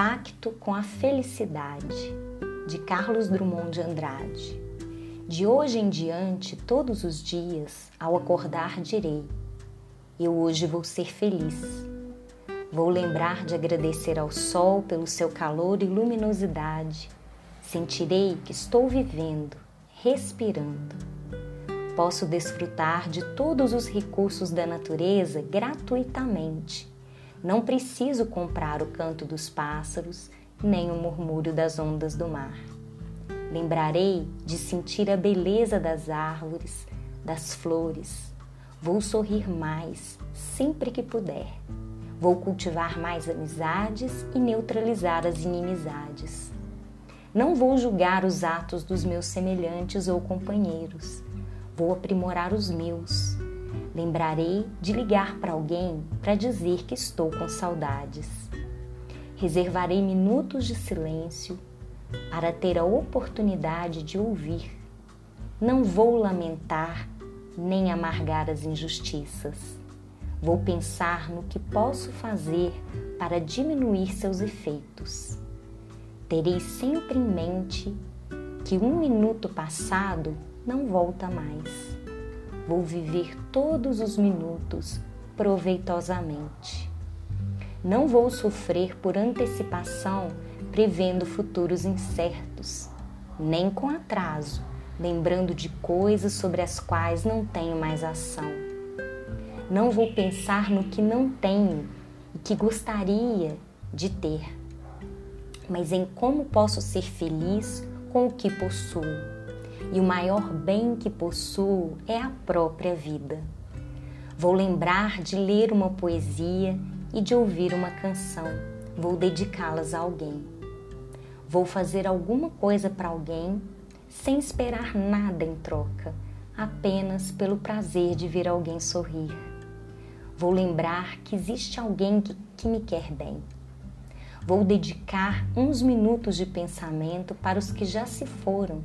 Contato com a Felicidade, de Carlos Drummond de Andrade. De hoje em diante, todos os dias, ao acordar, direi: Eu hoje vou ser feliz. Vou lembrar de agradecer ao sol pelo seu calor e luminosidade. Sentirei que estou vivendo, respirando. Posso desfrutar de todos os recursos da natureza gratuitamente não preciso comprar o canto dos pássaros, nem o murmúrio das ondas do mar. Lembrarei de sentir a beleza das árvores, das flores. Vou sorrir mais sempre que puder. Vou cultivar mais amizades e neutralizar as inimizades. Não vou julgar os atos dos meus semelhantes ou companheiros. Vou aprimorar os meus Lembrarei de ligar para alguém para dizer que estou com saudades. Reservarei minutos de silêncio para ter a oportunidade de ouvir. Não vou lamentar nem amargar as injustiças. Vou pensar no que posso fazer para diminuir seus efeitos. Terei sempre em mente que um minuto passado não volta mais. Vou viver todos os minutos proveitosamente. Não vou sofrer por antecipação, prevendo futuros incertos, nem com atraso, lembrando de coisas sobre as quais não tenho mais ação. Não vou pensar no que não tenho e que gostaria de ter, mas em como posso ser feliz com o que possuo e o maior bem que possuo é a própria vida. Vou lembrar de ler uma poesia e de ouvir uma canção. Vou dedicá-las a alguém. Vou fazer alguma coisa para alguém sem esperar nada em troca, apenas pelo prazer de ver alguém sorrir. Vou lembrar que existe alguém que, que me quer bem. Vou dedicar uns minutos de pensamento para os que já se foram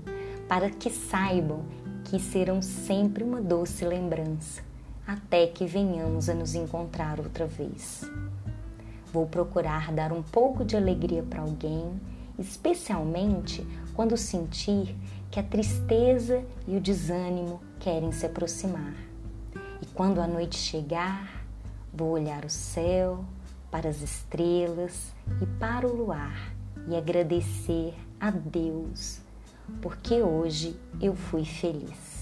para que saibam que serão sempre uma doce lembrança, até que venhamos a nos encontrar outra vez. Vou procurar dar um pouco de alegria para alguém, especialmente quando sentir que a tristeza e o desânimo querem se aproximar. E quando a noite chegar, vou olhar o céu, para as estrelas e para o luar e agradecer a Deus porque hoje eu fui feliz.